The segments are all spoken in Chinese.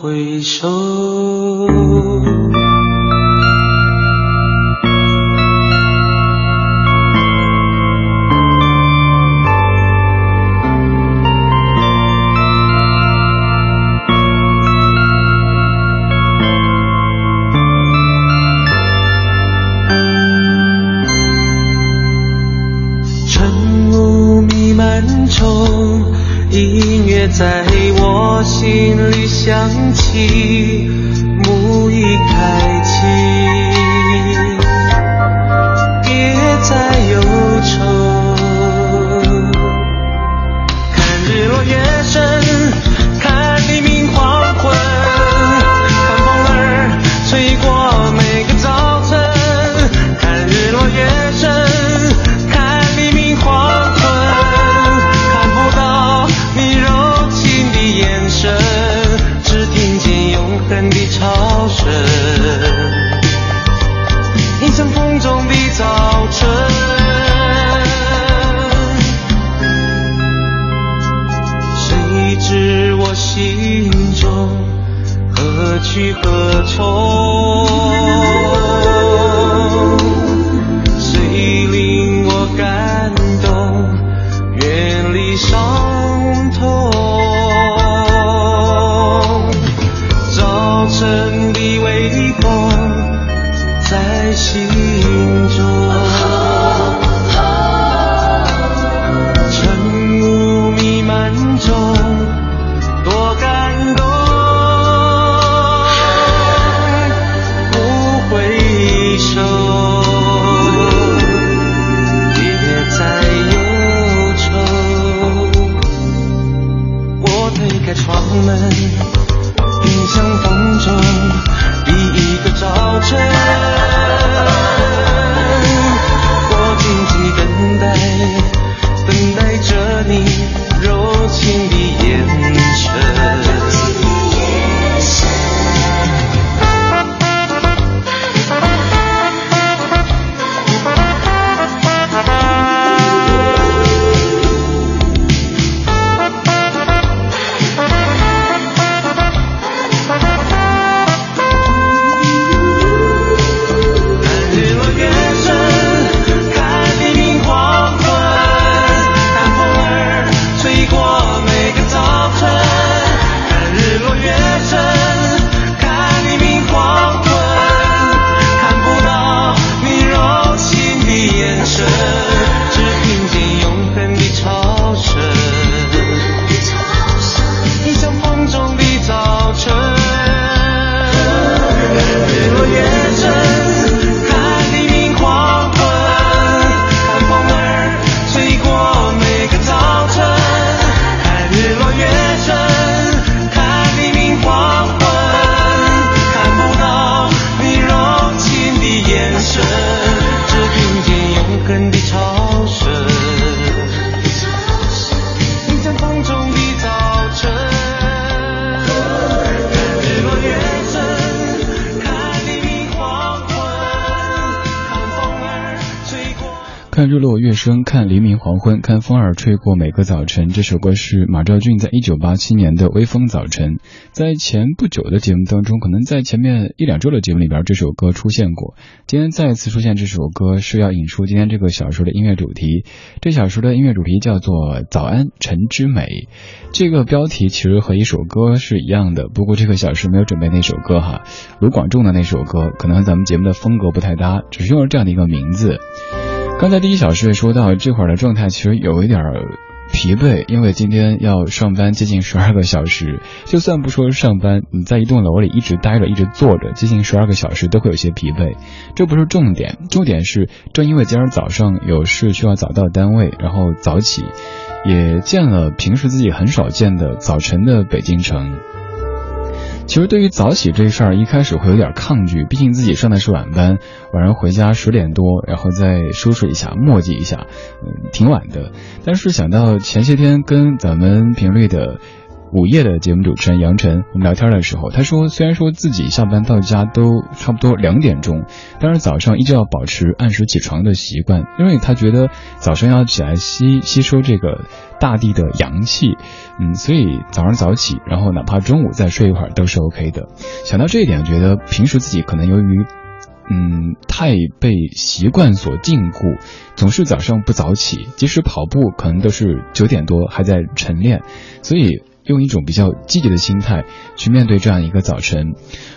回首。去何从？看日落月升，看黎明黄昏，看风儿吹过每个早晨。这首歌是马兆骏在一九八七年的《微风早晨》。在前不久的节目当中，可能在前面一两周的节目里边，这首歌出现过。今天再次出现这首歌，是要引出今天这个小说的音乐主题。这小说的音乐主题叫做《早安晨之美》。这个标题其实和一首歌是一样的，不过这个小说没有准备那首歌哈，卢广仲的那首歌，可能和咱们节目的风格不太搭，只是用了这样的一个名字。刚才第一小时也说到，这会儿的状态其实有一点疲惫，因为今天要上班接近十二个小时。就算不说上班，你在一栋楼里一直待着，一直坐着，接近十二个小时都会有些疲惫。这不是重点，重点是正因为今儿早上有事需要早到单位，然后早起，也见了平时自己很少见的早晨的北京城。其实对于早起这事儿，一开始会有点抗拒，毕竟自己上的是晚班，晚上回家十点多，然后再收拾一下、磨叽一下，嗯，挺晚的。但是想到前些天跟咱们频率的。午夜的节目主持人杨晨，我们聊天的时候，他说，虽然说自己下班到家都差不多两点钟，但是早上依旧要保持按时起床的习惯，因为他觉得早上要起来吸吸收这个大地的阳气，嗯，所以早上早起，然后哪怕中午再睡一会儿都是 OK 的。想到这一点，觉得平时自己可能由于，嗯，太被习惯所禁锢，总是早上不早起，即使跑步可能都是九点多还在晨练，所以。用一种比较积极的心态去面对这样一个早晨，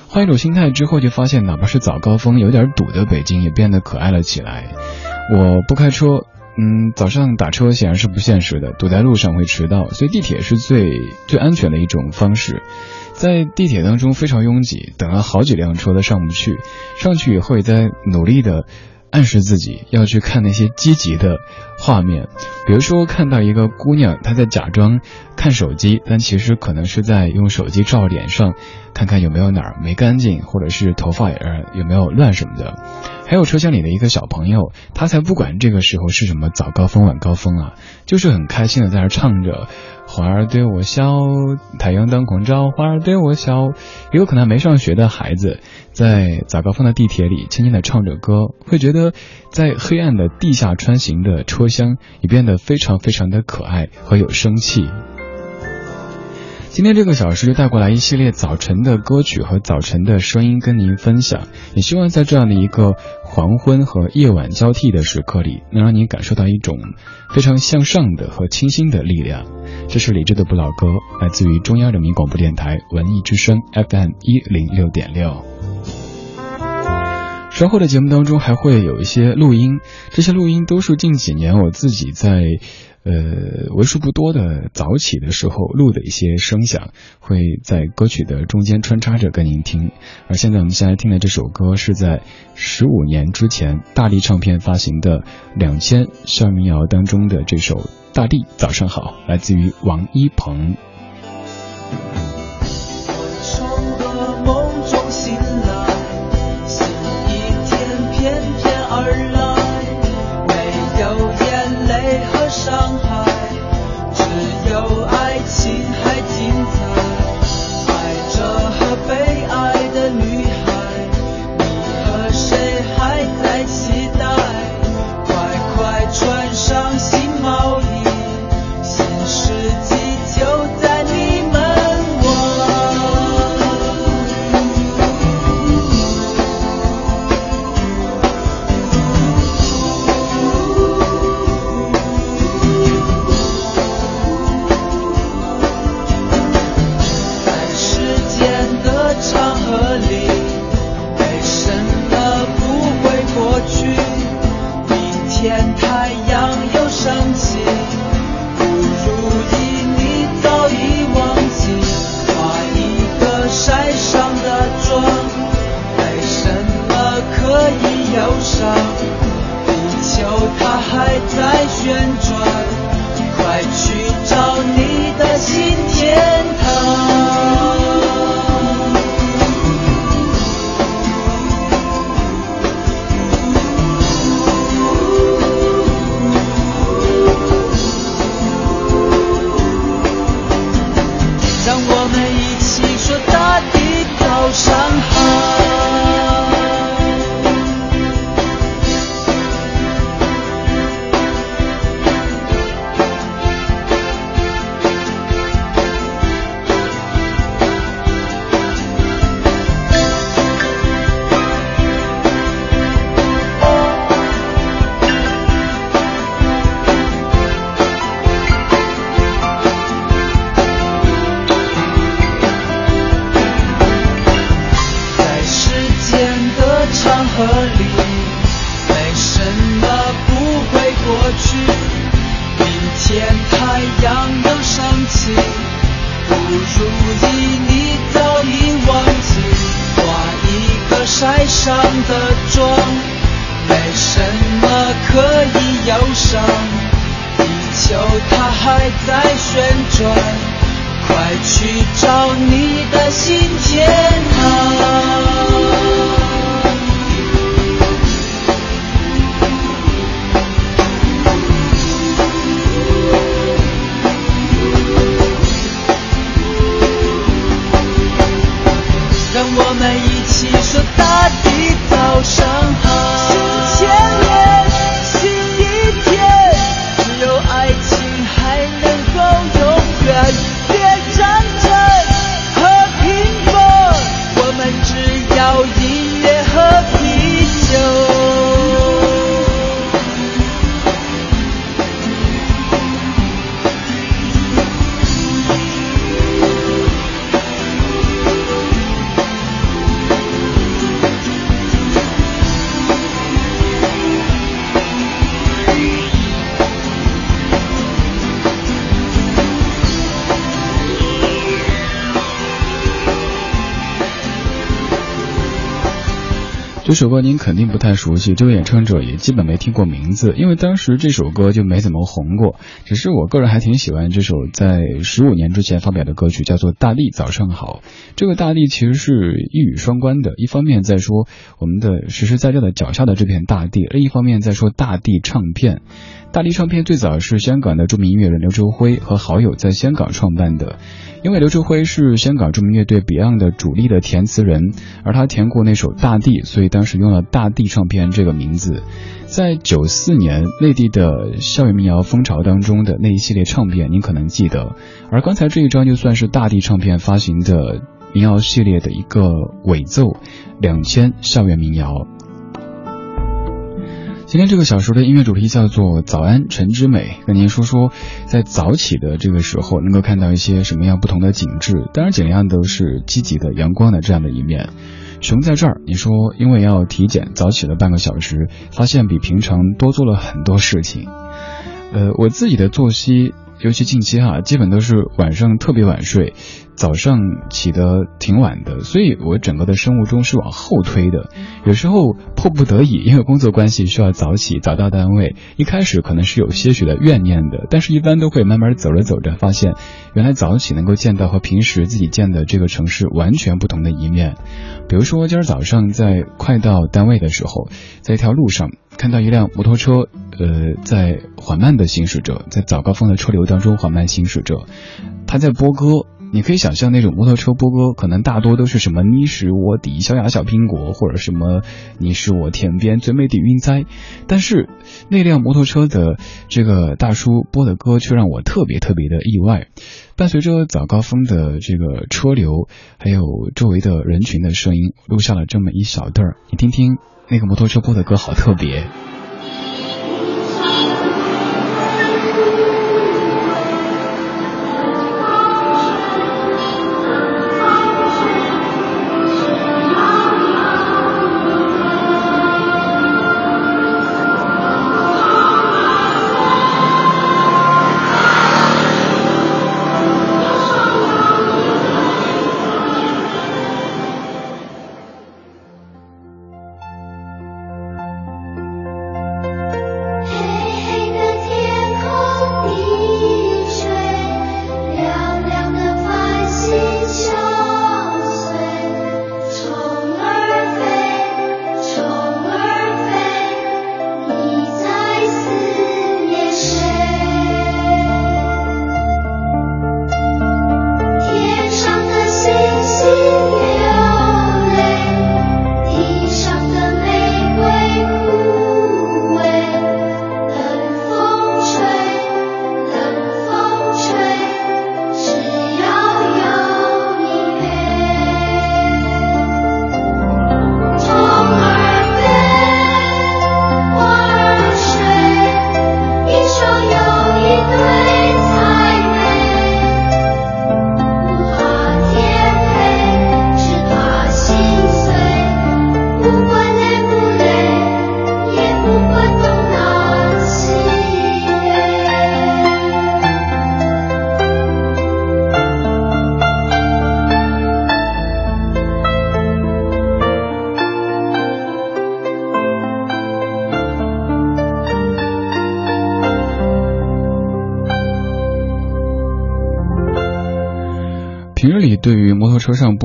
换一种心态之后，就发现哪怕是早高峰有点堵的北京，也变得可爱了起来。我不开车，嗯，早上打车显然是不现实的，堵在路上会迟到，所以地铁是最最安全的一种方式。在地铁当中非常拥挤，等了好几辆车都上不去，上去以后也在努力的。暗示自己要去看那些积极的画面，比如说看到一个姑娘，她在假装看手机，但其实可能是在用手机照脸上，看看有没有哪儿没干净，或者是头发呃有没有乱什么的。还有车厢里的一个小朋友，他才不管这个时候是什么早高峰晚高峰啊，就是很开心的在那唱着。花儿对我笑，太阳当空照，花儿对我笑。也有可能没上学的孩子，在早高峰的地铁里轻轻的唱着歌，会觉得在黑暗的地下穿行的车厢也变得非常非常的可爱和有生气。今天这个小时就带过来一系列早晨的歌曲和早晨的声音跟您分享，也希望在这样的一个黄昏和夜晚交替的时刻里，能让您感受到一种非常向上的和清新的力量。这是李志的不老歌，来自于中央人民广播电台文艺之声 FM 一零六点六。稍后的节目当中还会有一些录音，这些录音都是近几年我自己在。呃，为数不多的早起的时候录的一些声响，会在歌曲的中间穿插着跟您听。而现在我们现在听的这首歌，是在十五年之前大地唱片发行的《两千校民谣》当中的这首《大地早上好》，来自于王一鹏。这首歌您肯定不太熟悉，这位演唱者也基本没听过名字，因为当时这首歌就没怎么红过。只是我个人还挺喜欢这首在十五年之前发表的歌曲，叫做《大地早上好》。这个大地其实是一语双关的，一方面在说我们的实实在在的脚下的这片大地，另一方面在说大地唱片。大地唱片最早是香港的著名音乐人刘周辉和好友在香港创办的，因为刘周辉是香港著名乐队 Beyond 的主力的填词人，而他填过那首《大地》，所以当时用了大地唱片这个名字。在九四年内地的校园民谣风潮当中的那一系列唱片，您可能记得，而刚才这一张就算是大地唱片发行的民谣系列的一个尾奏，两千校园民谣。今天这个小时的音乐主题叫做“早安，陈之美”，跟您说说，在早起的这个时候能够看到一些什么样不同的景致。当然，尽量都是积极的、阳光的这样的一面。熊在这儿，你说因为要体检，早起了半个小时，发现比平常多做了很多事情。呃，我自己的作息，尤其近期哈，基本都是晚上特别晚睡。早上起得挺晚的，所以我整个的生物钟是往后推的。有时候迫不得已，因为工作关系需要早起，早到单位。一开始可能是有些许的怨念的，但是一般都会慢慢走着走着，发现原来早起能够见到和平时自己见的这个城市完全不同的一面。比如说今儿早上在快到单位的时候，在一条路上看到一辆摩托车，呃，在缓慢的行驶着，在早高峰的车流当中缓慢行驶着，他在播歌。你可以想象那种摩托车播歌，可能大多都是什么“你是我底小雅小苹果”或者什么“你是我天边最美的云彩”，但是那辆摩托车的这个大叔播的歌却让我特别特别的意外。伴随着早高峰的这个车流，还有周围的人群的声音，录下了这么一小段儿。你听听那个摩托车播的歌，好特别。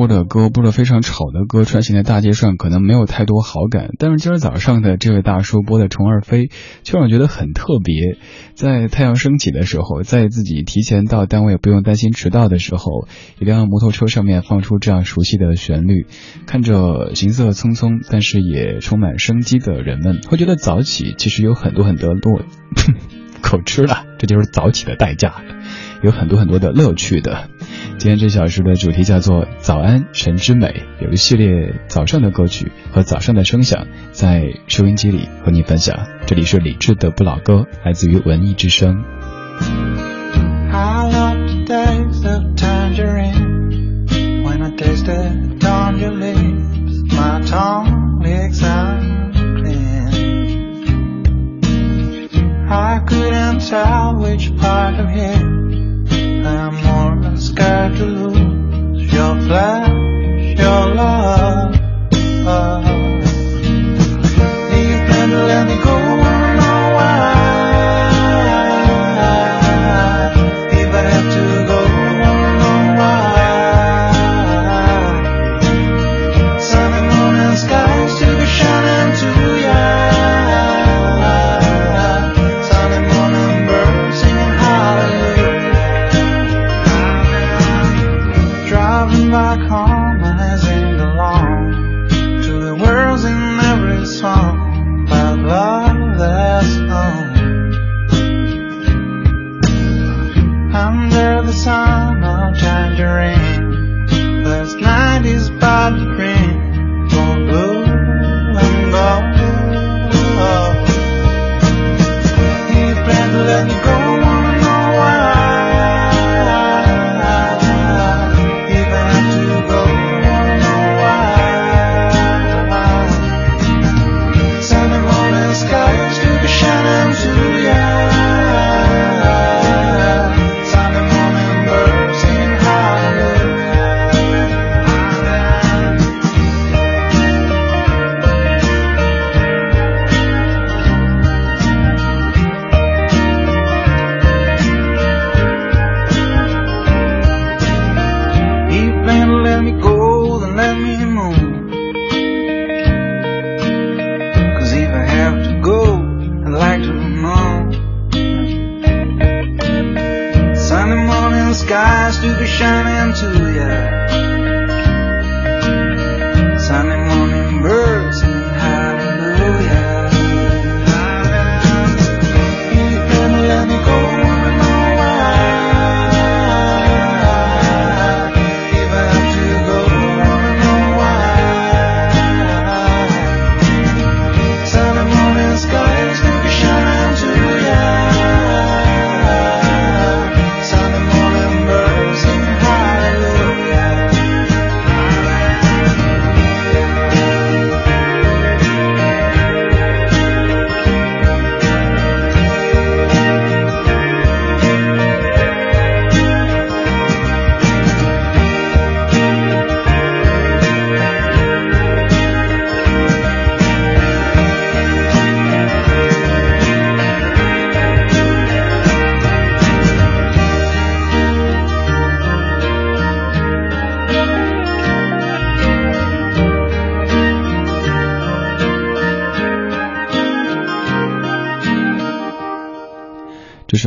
的歌，播的非常吵的歌，穿行在大街上可能没有太多好感。但是今儿早上的这位大叔播的《虫儿飞》，却让我觉得很特别。在太阳升起的时候，在自己提前到单位不用担心迟到的时候，一辆摩托车上面放出这样熟悉的旋律，看着行色匆匆，但是也充满生机的人们，会觉得早起其实有很多很多落，口吃了，这就是早起的代价。有很多很多的乐趣的。今天这小时的主题叫做“早安晨之美”，有一系列早上的歌曲和早上的声响，在收音机里和你分享。这里是李志的不老歌，来自于文艺之声。I'm scared to lose your flash, your love. praise.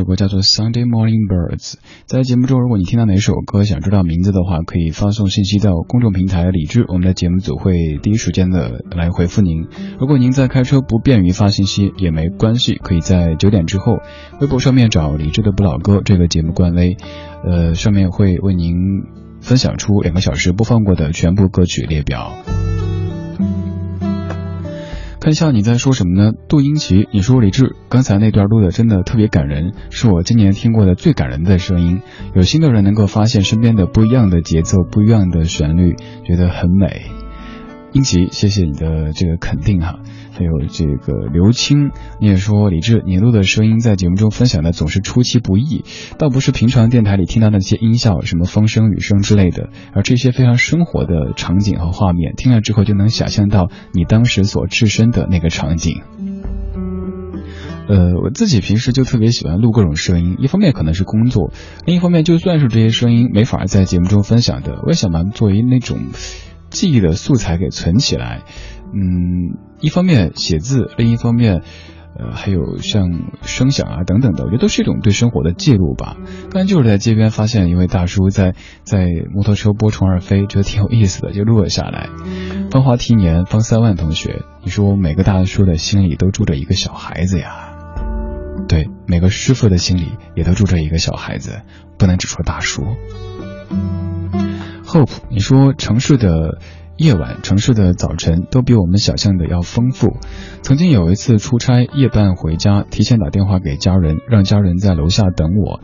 歌叫做 Sunday Morning Birds，在节目中，如果你听到哪首歌，想知道名字的话，可以发送信息到公众平台李智，我们的节目组会第一时间的来回复您。如果您在开车不便于发信息也没关系，可以在九点之后，微博上面找李智的不老歌这个节目官微，呃，上面会为您分享出两个小时播放过的全部歌曲列表。看一下你在说什么呢？杜英奇，你说李志刚才那段录的真的特别感人，是我今年听过的最感人的声音。有心的人能够发现身边的不一样的节奏、不一样的旋律，觉得很美。英奇，谢谢你的这个肯定哈。还有这个刘青，你也说李志，你录的声音在节目中分享的总是出其不意，倒不是平常电台里听到那些音效，什么风声、雨声之类的，而这些非常生活的场景和画面，听了之后就能想象到你当时所置身的那个场景。呃，我自己平时就特别喜欢录各种声音，一方面可能是工作，另一方面就算是这些声音没法在节目中分享的，我也想把作为那种记忆的素材给存起来。嗯，一方面写字，另一方面。呃，还有像声响啊等等的，我觉得都是一种对生活的记录吧。刚才就是在街边发现一位大叔在在摩托车播《虫儿飞》，觉得挺有意思的，就录了下来。芳华提年方三万同学，你说每个大叔的心里都住着一个小孩子呀？对，每个师傅的心里也都住着一个小孩子，不能只说大叔。Hope，你说城市的。夜晚，城市的早晨都比我们想象的要丰富。曾经有一次出差夜半回家，提前打电话给家人，让家人在楼下等我。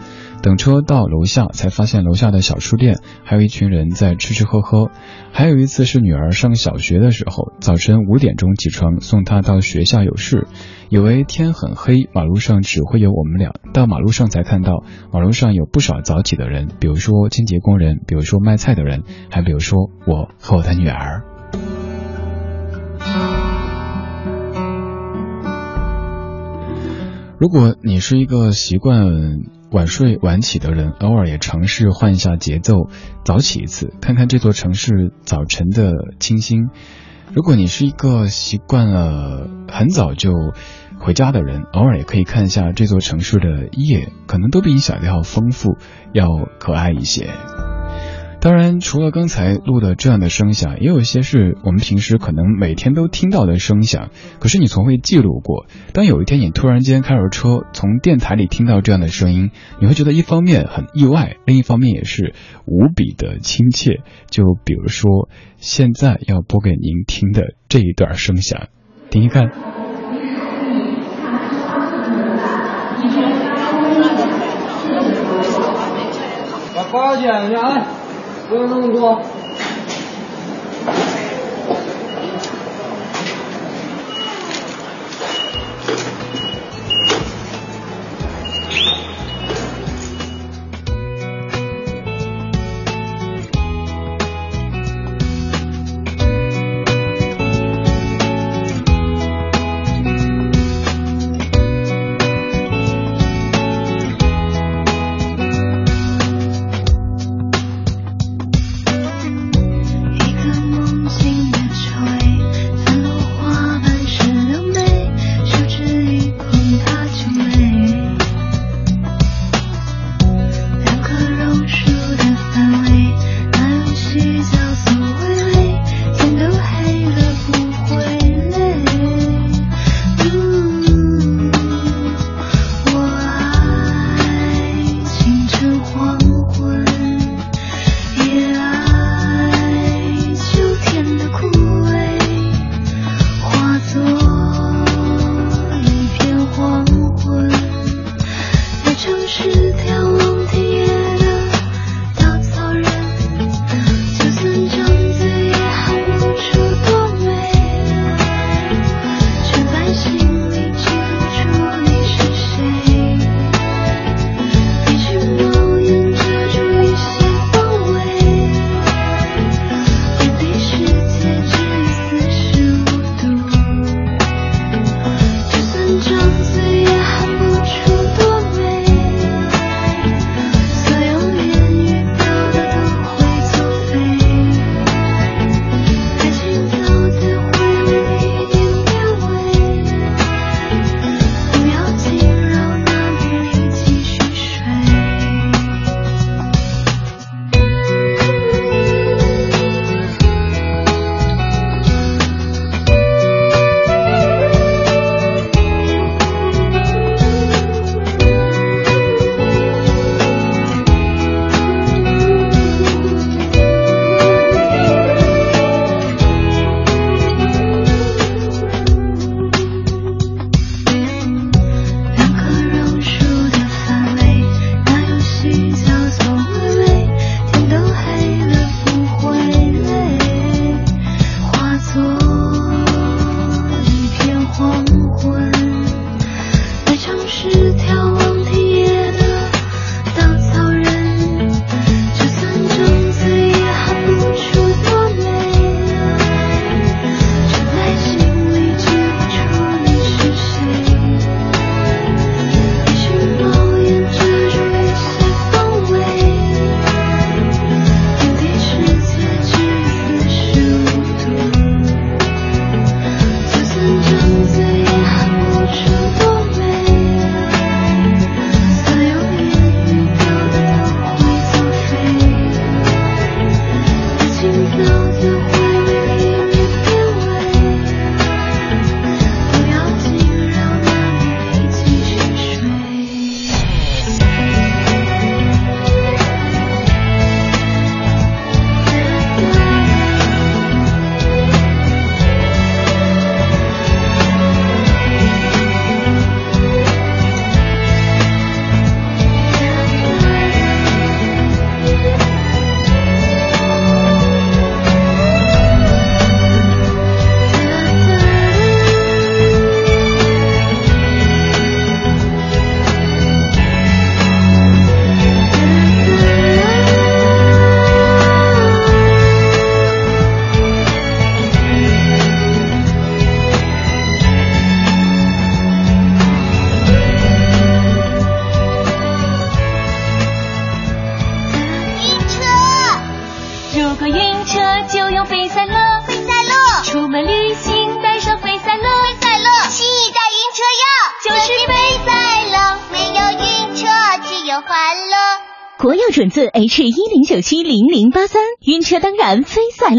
等车到楼下，才发现楼下的小书店还有一群人在吃吃喝喝。还有一次是女儿上小学的时候，早晨五点钟起床送她到学校有事，以为天很黑，马路上只会有我们俩。到马路上才看到，马路上有不少早起的人，比如说清洁工人，比如说卖菜的人，还比如说我和我的女儿。如果你是一个习惯晚睡晚起的人，偶尔也尝试换一下节奏，早起一次，看看这座城市早晨的清新。如果你是一个习惯了很早就回家的人，偶尔也可以看一下这座城市的夜，可能都比你想的要丰富，要可爱一些。当然，除了刚才录的这样的声响，也有一些是我们平时可能每天都听到的声响，可是你从未记录过。当有一天你突然间开着车从电台里听到这样的声音，你会觉得一方面很意外，另一方面也是无比的亲切。就比如说现在要播给您听的这一段声响，听一看。把包剪一下啊。不用那么多。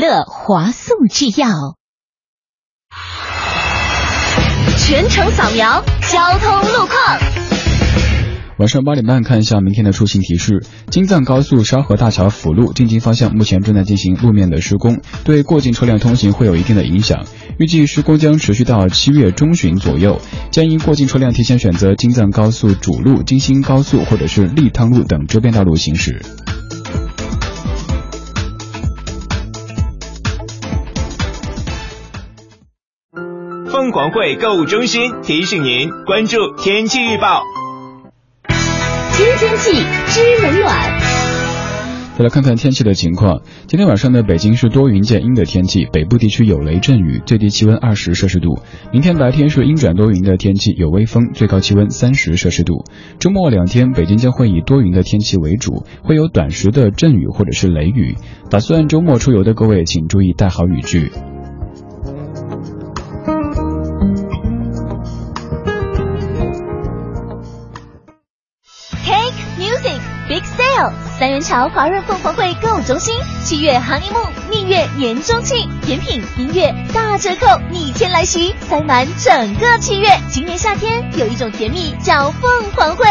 乐，华速制药。全程扫描交通路况。晚上八点半看一下明天的出行提示：京藏高速沙河大桥辅路进京方向目前正在进行路面的施工，对过境车辆通行会有一定的影响。预计施工将持续到七月中旬左右，建议过境车辆提前选择京藏高速主路、京新高速或者是利汤路等周边道路行驶。凤凰汇购物中心提醒您关注天气预报。知天气，知冷暖。再来看看天气的情况。今天晚上呢，北京是多云见阴的天气，北部地区有雷阵雨，最低气温二十摄氏度。明天白天是阴转多云的天气，有微风，最高气温三十摄氏度。周末两天，北京将会以多云的天气为主，会有短时的阵雨或者是雷雨。打算周末出游的各位，请注意带好雨具。三元桥华润凤凰汇购物中心，七月行年木，蜜月年中庆，甜品、音乐大折扣，逆天来袭，塞满整个七月。今年夏天有一种甜蜜叫凤凰汇。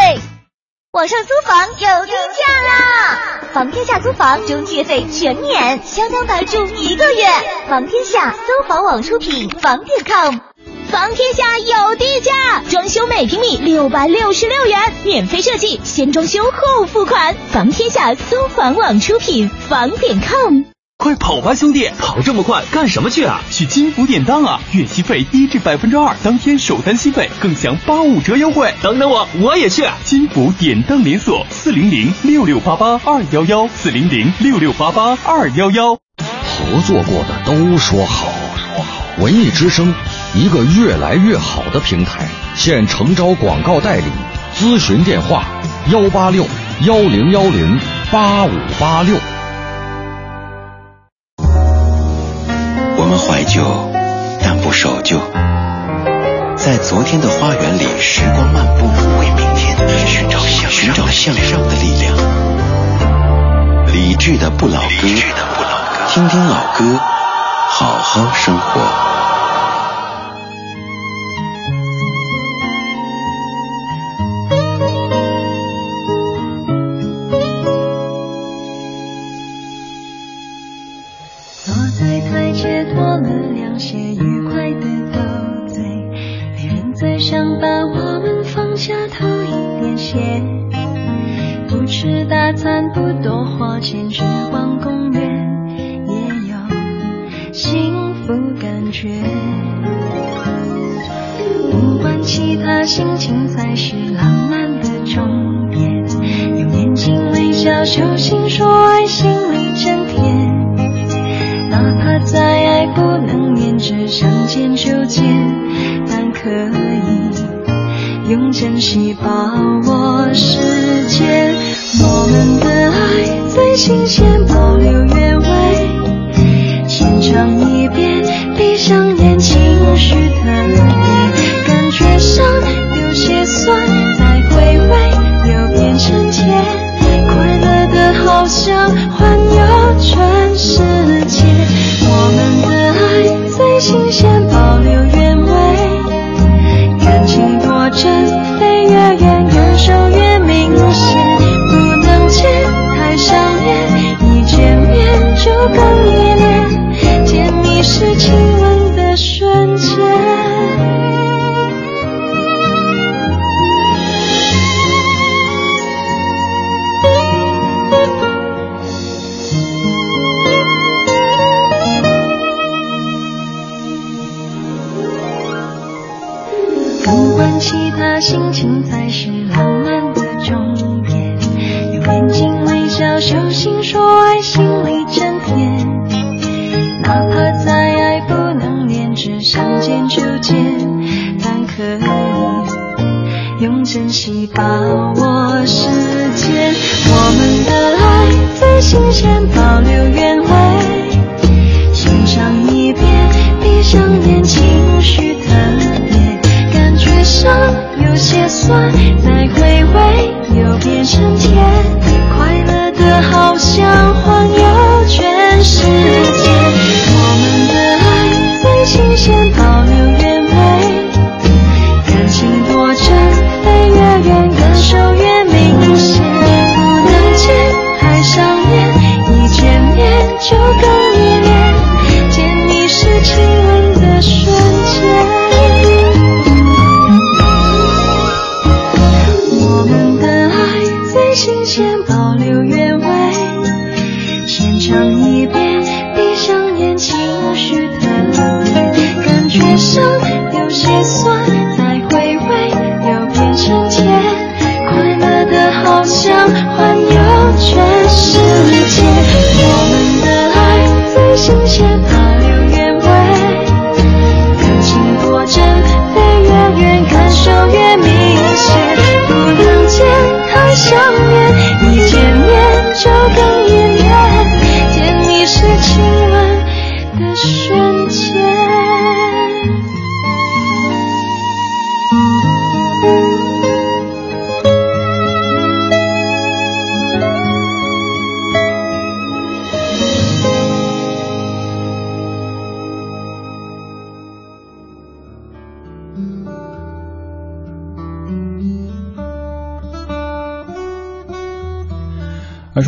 网上租房有低价啦！房天下租房中介费全免，相当白住一个月。房天下搜房网出品，房点 com。房天下有地价，装修每平米六百六十六元，免费设计，先装修后付款。房天下搜房网出品，房点 com。快跑吧，兄弟！跑这么快干什么去啊？去金福典当啊！月息费低至百分之二，当天首单息费更享八五折优惠。等等我，我也去！金福典当连锁，四零零六六八八二幺幺，四零零六六八八二幺幺。合作过的都说好，说好。文艺之声。一个越来越好的平台，现诚招广告代理，咨询电话：幺八六幺零幺零八五八六。我们怀旧，但不守旧，在昨天的花园里时光漫步，为明天寻找向寻找向上的力量。理智的不老歌，听听老歌，好好生活。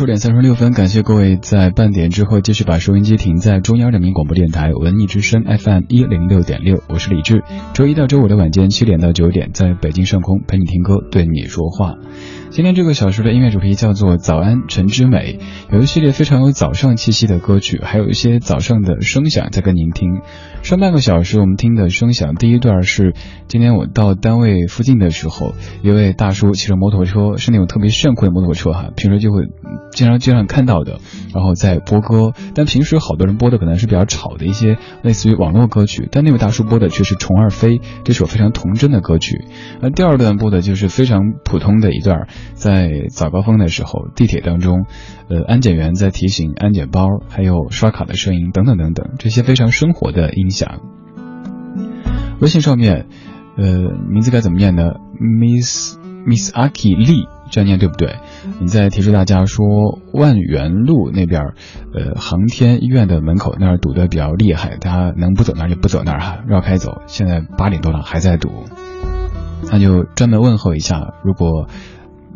点三十六分，感谢各位在半点之后继续把收音机停在中央人民广播电台文艺之声 FM 一零六点六，我是李志。周一到周五的晚间七点到九点，在北京上空陪你听歌，对你说话。今天这个小时的音乐主题叫做“早安陈之美”，有一系列非常有早上气息的歌曲，还有一些早上的声响在跟您听。上半个小时我们听的声响，第一段是今天我到单位附近的时候，一位大叔骑着摩托车，是那种特别炫酷的摩托车哈，平时就会经常街上看到的，然后在播歌。但平时好多人播的可能是比较吵的一些类似于网络歌曲，但那位大叔播的却是《虫儿飞》这首非常童真的歌曲。而第二段播的就是非常普通的一段。在早高峰的时候，地铁当中，呃，安检员在提醒安检包，还有刷卡的声音等等等等，这些非常生活的音响。微信上面，呃，名字该怎么念呢？Miss Miss Aki Lee，这样念对不对？你在提示大家说，万源路那边，呃，航天医院的门口那儿堵得比较厉害，大家能不走那儿就不走那儿哈，绕开走。现在八点多了还在堵，那就专门问候一下，如果。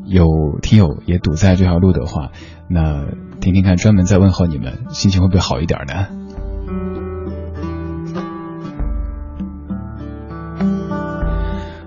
有听友也堵在这条路的话，那听听看，专门在问候你们，心情会不会好一点呢？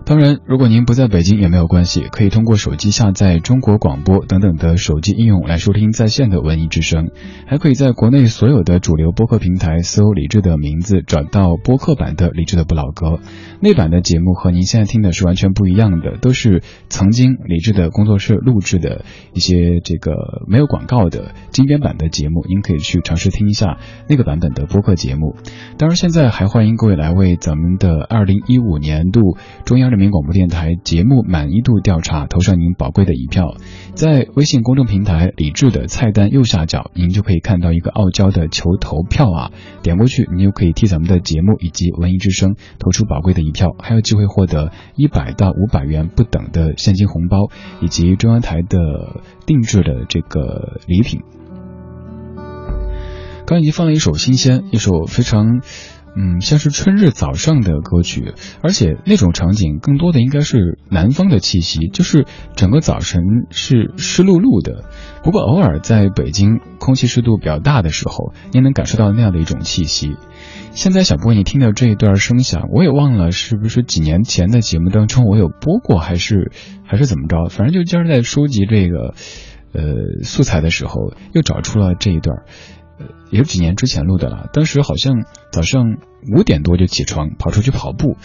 当然，如果您不在北京也没有关系，可以通过手机下载中国广播等等的手机应用来收听在线的文艺之声，还可以在国内所有的主流播客平台搜李志的名字，找到播客版的李志的不老歌。那版的节目和您现在听的是完全不一样的，都是曾经李志的工作室录制的一些这个没有广告的精编版的节目，您可以去尝试听一下那个版本的播客节目。当然，现在还欢迎各位来为咱们的二零一五年度中央人民广播电台节目满意度调查投上您宝贵的一票。在微信公众平台李志的菜单右下角，您就可以看到一个傲娇的求投票啊，点过去，您就可以替咱们的节目以及文艺之声投出宝贵的一票，还有机会获得一百到五百元不等的现金红包，以及中央台的定制的这个礼品。刚已经放了一首新鲜，一首非常。嗯，像是春日早上的歌曲，而且那种场景更多的应该是南方的气息，就是整个早晨是湿漉漉的。不过偶尔在北京空气湿度比较大的时候，你能感受到那样的一种气息。现在小波，你听到这一段声响，我也忘了是不是几年前的节目当中我有播过，还是还是怎么着？反正就今儿在收集这个呃素材的时候，又找出了这一段。呃，也是几年之前录的了。当时好像早上五点多就起床，跑出去跑步，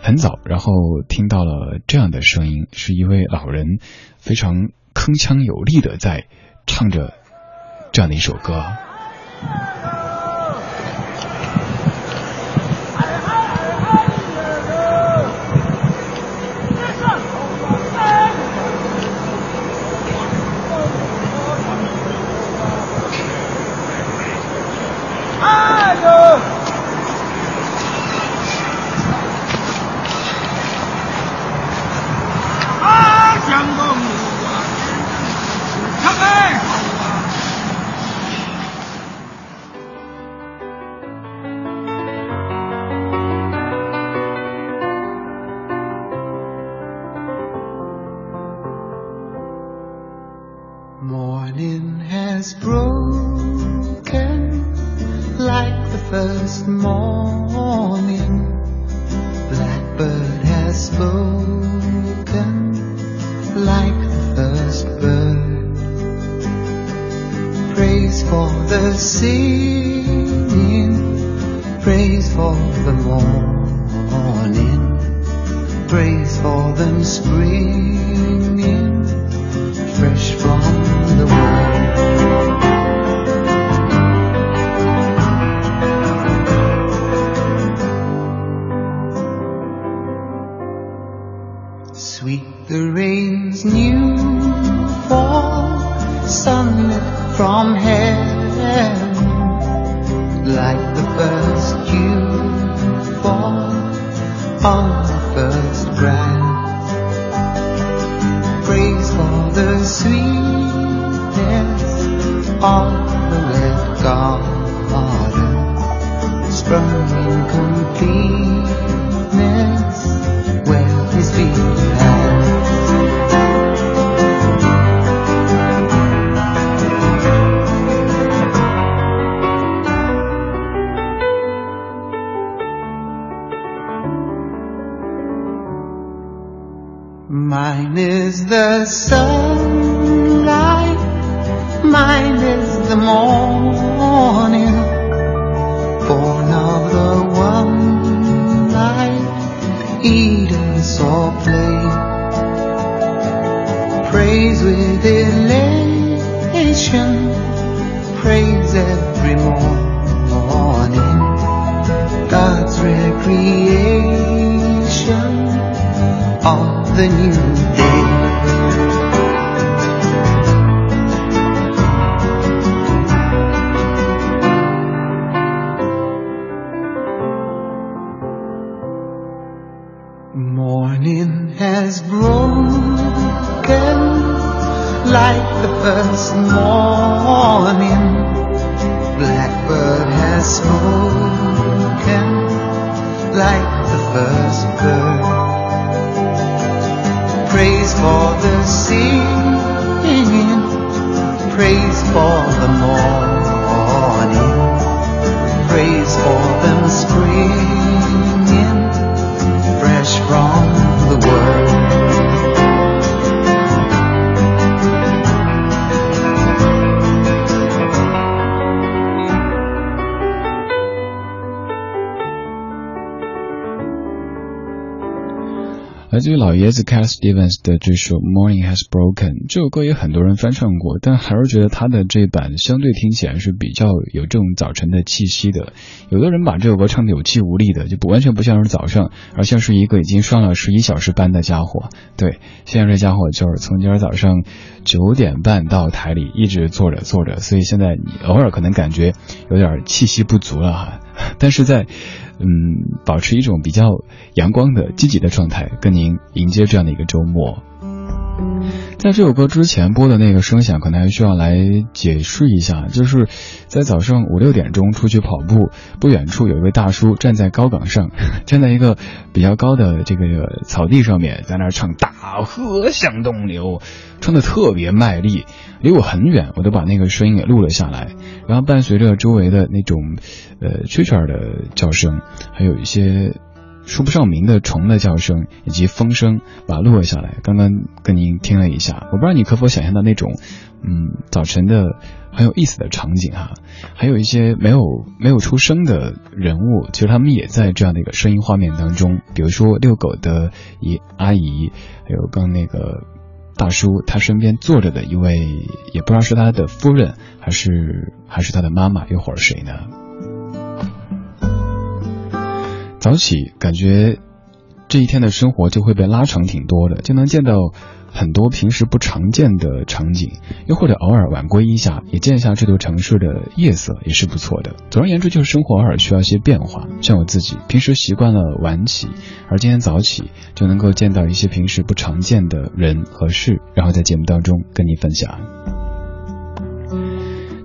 很早，然后听到了这样的声音，是一位老人非常铿锵有力的在唱着这样的一首歌。快走啊向东 spoken like the first bird. Praise for the singing, praise for the morning, praise for them springing fresh from the of the new 来自于老爷子 Cat Stevens 的这首《Morning Has Broken》，这首歌也很多人翻唱过，但还是觉得他的这版相对听起来是比较有这种早晨的气息的。有的人把这首歌唱的有气无力的，就不完全不像是早上，而像是一个已经上了十一小时班的家伙。对，现在这家伙就是从今儿早上九点半到台里一直坐着坐着，所以现在你偶尔可能感觉有点气息不足了哈。但是在嗯，保持一种比较阳光的、积极的状态，跟您迎接这样的一个周末。在这首歌之前播的那个声响，可能还需要来解释一下，就是在早上五六点钟出去跑步，不远处有一位大叔站在高岗上，站在一个比较高的这个草地上面，在那儿唱《大河向东流》，唱的特别卖力，离我很远，我都把那个声音给录了下来，然后伴随着周围的那种呃蛐蛐的叫声，还有一些。说不上名的虫的叫声以及风声，把它录了下来。刚刚跟您听了一下，我不知道你可否想象到那种，嗯，早晨的很有意思的场景哈，还有一些没有没有出声的人物，其实他们也在这样的一个声音画面当中，比如说遛狗的一阿姨，还有刚那个大叔，他身边坐着的一位，也不知道是他的夫人还是还是他的妈妈，又或者谁呢？早起感觉这一天的生活就会被拉长挺多的，就能见到。很多平时不常见的场景，又或者偶尔晚归一下，也见一下这座城市的夜色，也是不错的。总而言之，就是生活偶尔需要一些变化。像我自己，平时习惯了晚起，而今天早起，就能够见到一些平时不常见的人和事，然后在节目当中跟你分享。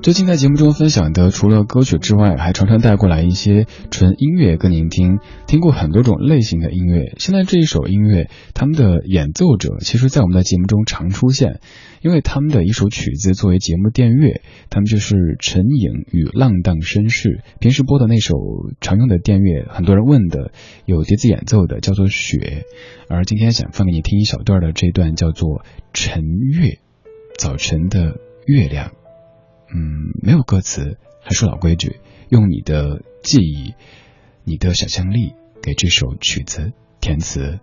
最近在节目中分享的，除了歌曲之外，还常常带过来一些纯音乐跟您听。听过很多种类型的音乐，现在这一首音乐，他们的演奏者，其实在我们的节目中常出现，因为他们的一首曲子作为节目电乐，他们就是陈颖与浪荡绅士。平时播的那首常用的电乐，很多人问的有笛子演奏的，叫做雪。而今天想放给你听一小段的这段，叫做晨月，早晨的月亮。嗯，没有歌词，还是老规矩，用你的记忆、你的想象力给这首曲子填词。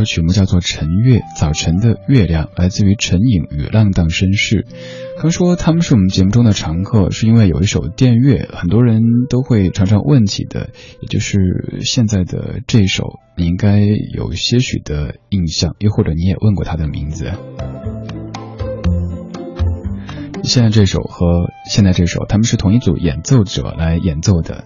首曲目叫做《晨月》，早晨的月亮，来自于陈颖与浪荡绅士。刚说他们是我们节目中的常客，是因为有一首电乐，很多人都会常常问起的，也就是现在的这首，你应该有些许的印象，又或者你也问过他的名字。现在这首和现在这首，他们是同一组演奏者来演奏的。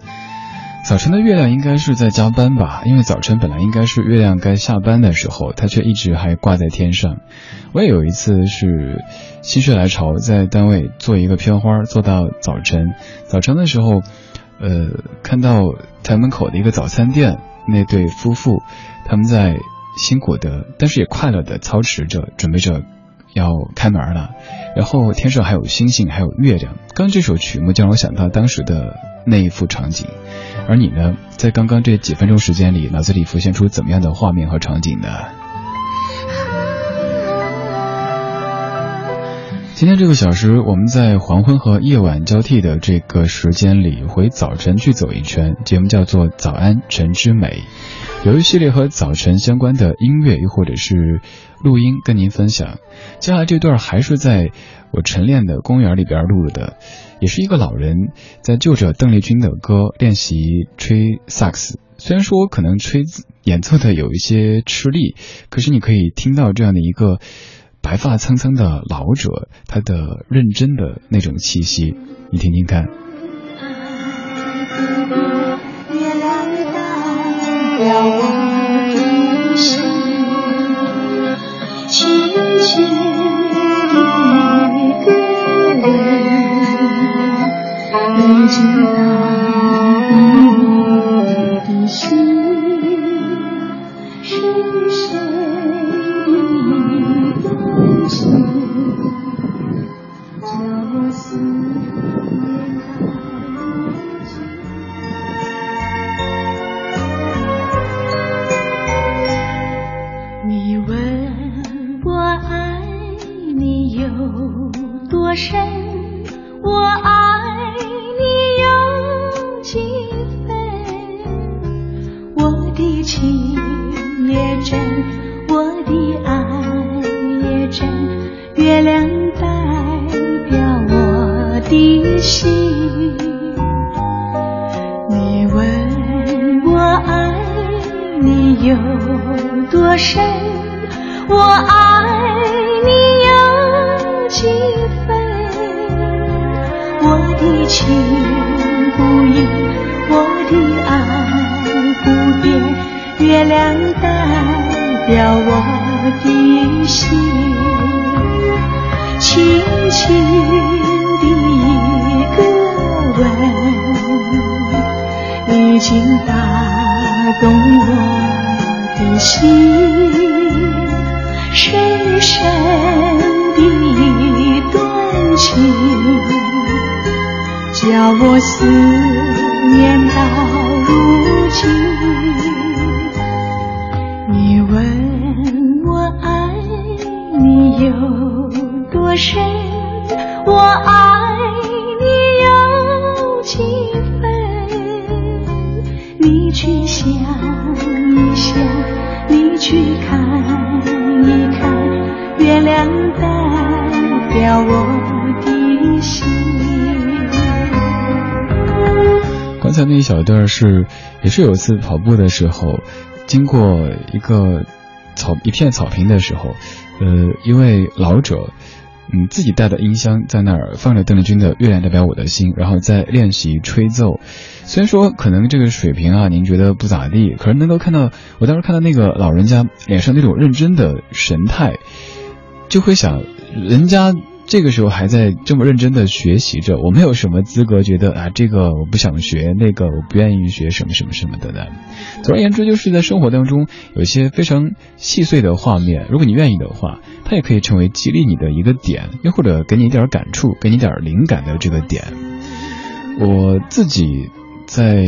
早晨的月亮应该是在加班吧，因为早晨本来应该是月亮该下班的时候，它却一直还挂在天上。我也有一次是心血来潮，在单位做一个片花，做到早晨。早晨的时候，呃，看到台门口的一个早餐店那对夫妇，他们在辛苦的，但是也快乐的操持着，准备着要开门了。然后天上还有星星，还有月亮。刚这首曲目就让我想到当时的那一幅场景。而你呢，在刚刚这几分钟时间里，脑子里浮现出怎么样的画面和场景呢？今天这个小时，我们在黄昏和夜晚交替的这个时间里，回早晨去走一圈。节目叫做《早安晨之美》，有一系列和早晨相关的音乐，又或者是录音跟您分享。接下来这段还是在我晨练的公园里边录的，也是一个老人在就着邓丽君的歌练习吹萨克斯。虽然说我可能吹演奏的有一些吃力，可是你可以听到这样的一个。白发苍苍的老者，他的认真的那种气息，你听听看。了我的心轻轻的一个知道我爱你有几分你去想一想你去看一看月亮代表我的心。刚才那一小段是也是有一次跑步的时候经过一个草一片草坪的时候呃一位老者嗯，自己带的音箱在那儿放着邓丽君的《月亮代表我的心》，然后在练习吹奏。虽然说可能这个水平啊，您觉得不咋地，可是能够看到，我当时看到那个老人家脸上那种认真的神态，就会想，人家。这个时候还在这么认真的学习着，我没有什么资格觉得啊，这个我不想学，那个我不愿意学，什么什么什么的呢？总而言之，就是在生活当中有一些非常细碎的画面，如果你愿意的话，它也可以成为激励你的一个点，又或者给你一点感触、给你点灵感的这个点。我自己在。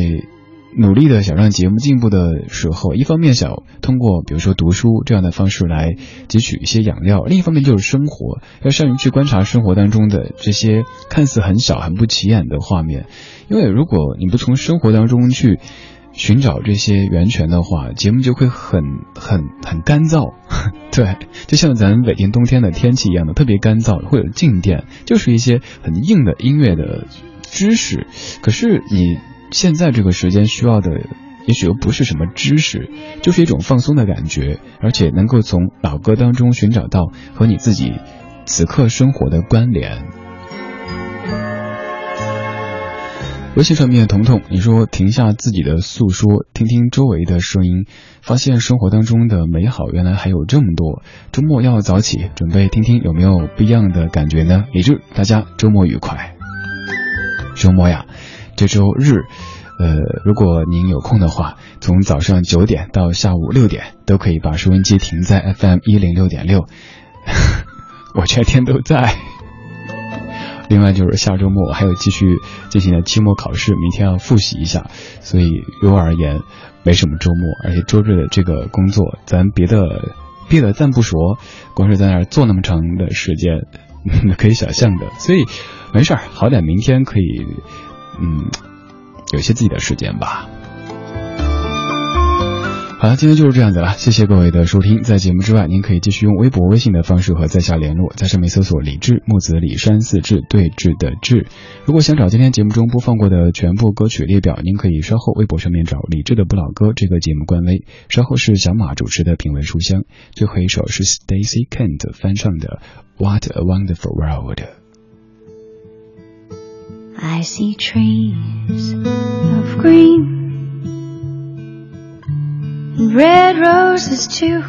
努力的想让节目进步的时候，一方面想通过比如说读书这样的方式来汲取一些养料，另一方面就是生活，要善于去观察生活当中的这些看似很小很不起眼的画面，因为如果你不从生活当中去寻找这些源泉的话，节目就会很很很干燥，对，就像咱北京冬天的天气一样的，特别干燥，会有静电，就是一些很硬的音乐的知识，可是你。现在这个时间需要的，也许又不是什么知识，就是一种放松的感觉，而且能够从老歌当中寻找到和你自己此刻生活的关联。微信上面的，彤彤，你说停下自己的诉说，听听周围的声音，发现生活当中的美好原来还有这么多。周末要早起，准备听听有没有不一样的感觉呢？李志，大家周末愉快。周末呀。这周日，呃，如果您有空的话，从早上九点到下午六点，都可以把收音机停在 FM 一零六点六，我全天都在。另外就是下周末我还有继续进行的期末考试，明天要复习一下，所以于我而言没什么周末，而且周日的这个工作，咱别的别的暂不说，光是在那儿坐那么长的时间，可以想象的，所以没事儿，好歹明天可以，嗯，有些自己的时间吧。好了，今天就是这样子了，谢谢各位的收听。在节目之外，您可以继续用微博、微信的方式和在下联络，在上面搜索“李志木子李山四志对峙的志”。如果想找今天节目中播放过的全部歌曲列表，您可以稍后微博上面找“李志的不老歌”这个节目官微。稍后是小马主持的品味书香，最后一首是 Stacy Kent 翻唱的《What a Wonderful World》。I see trees of green and red roses too.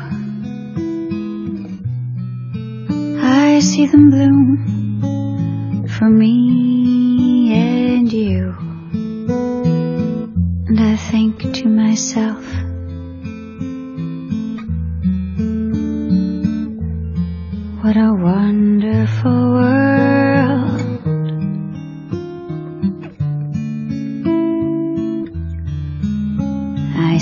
I see them bloom for me and you. And I think to myself, what a wonderful world.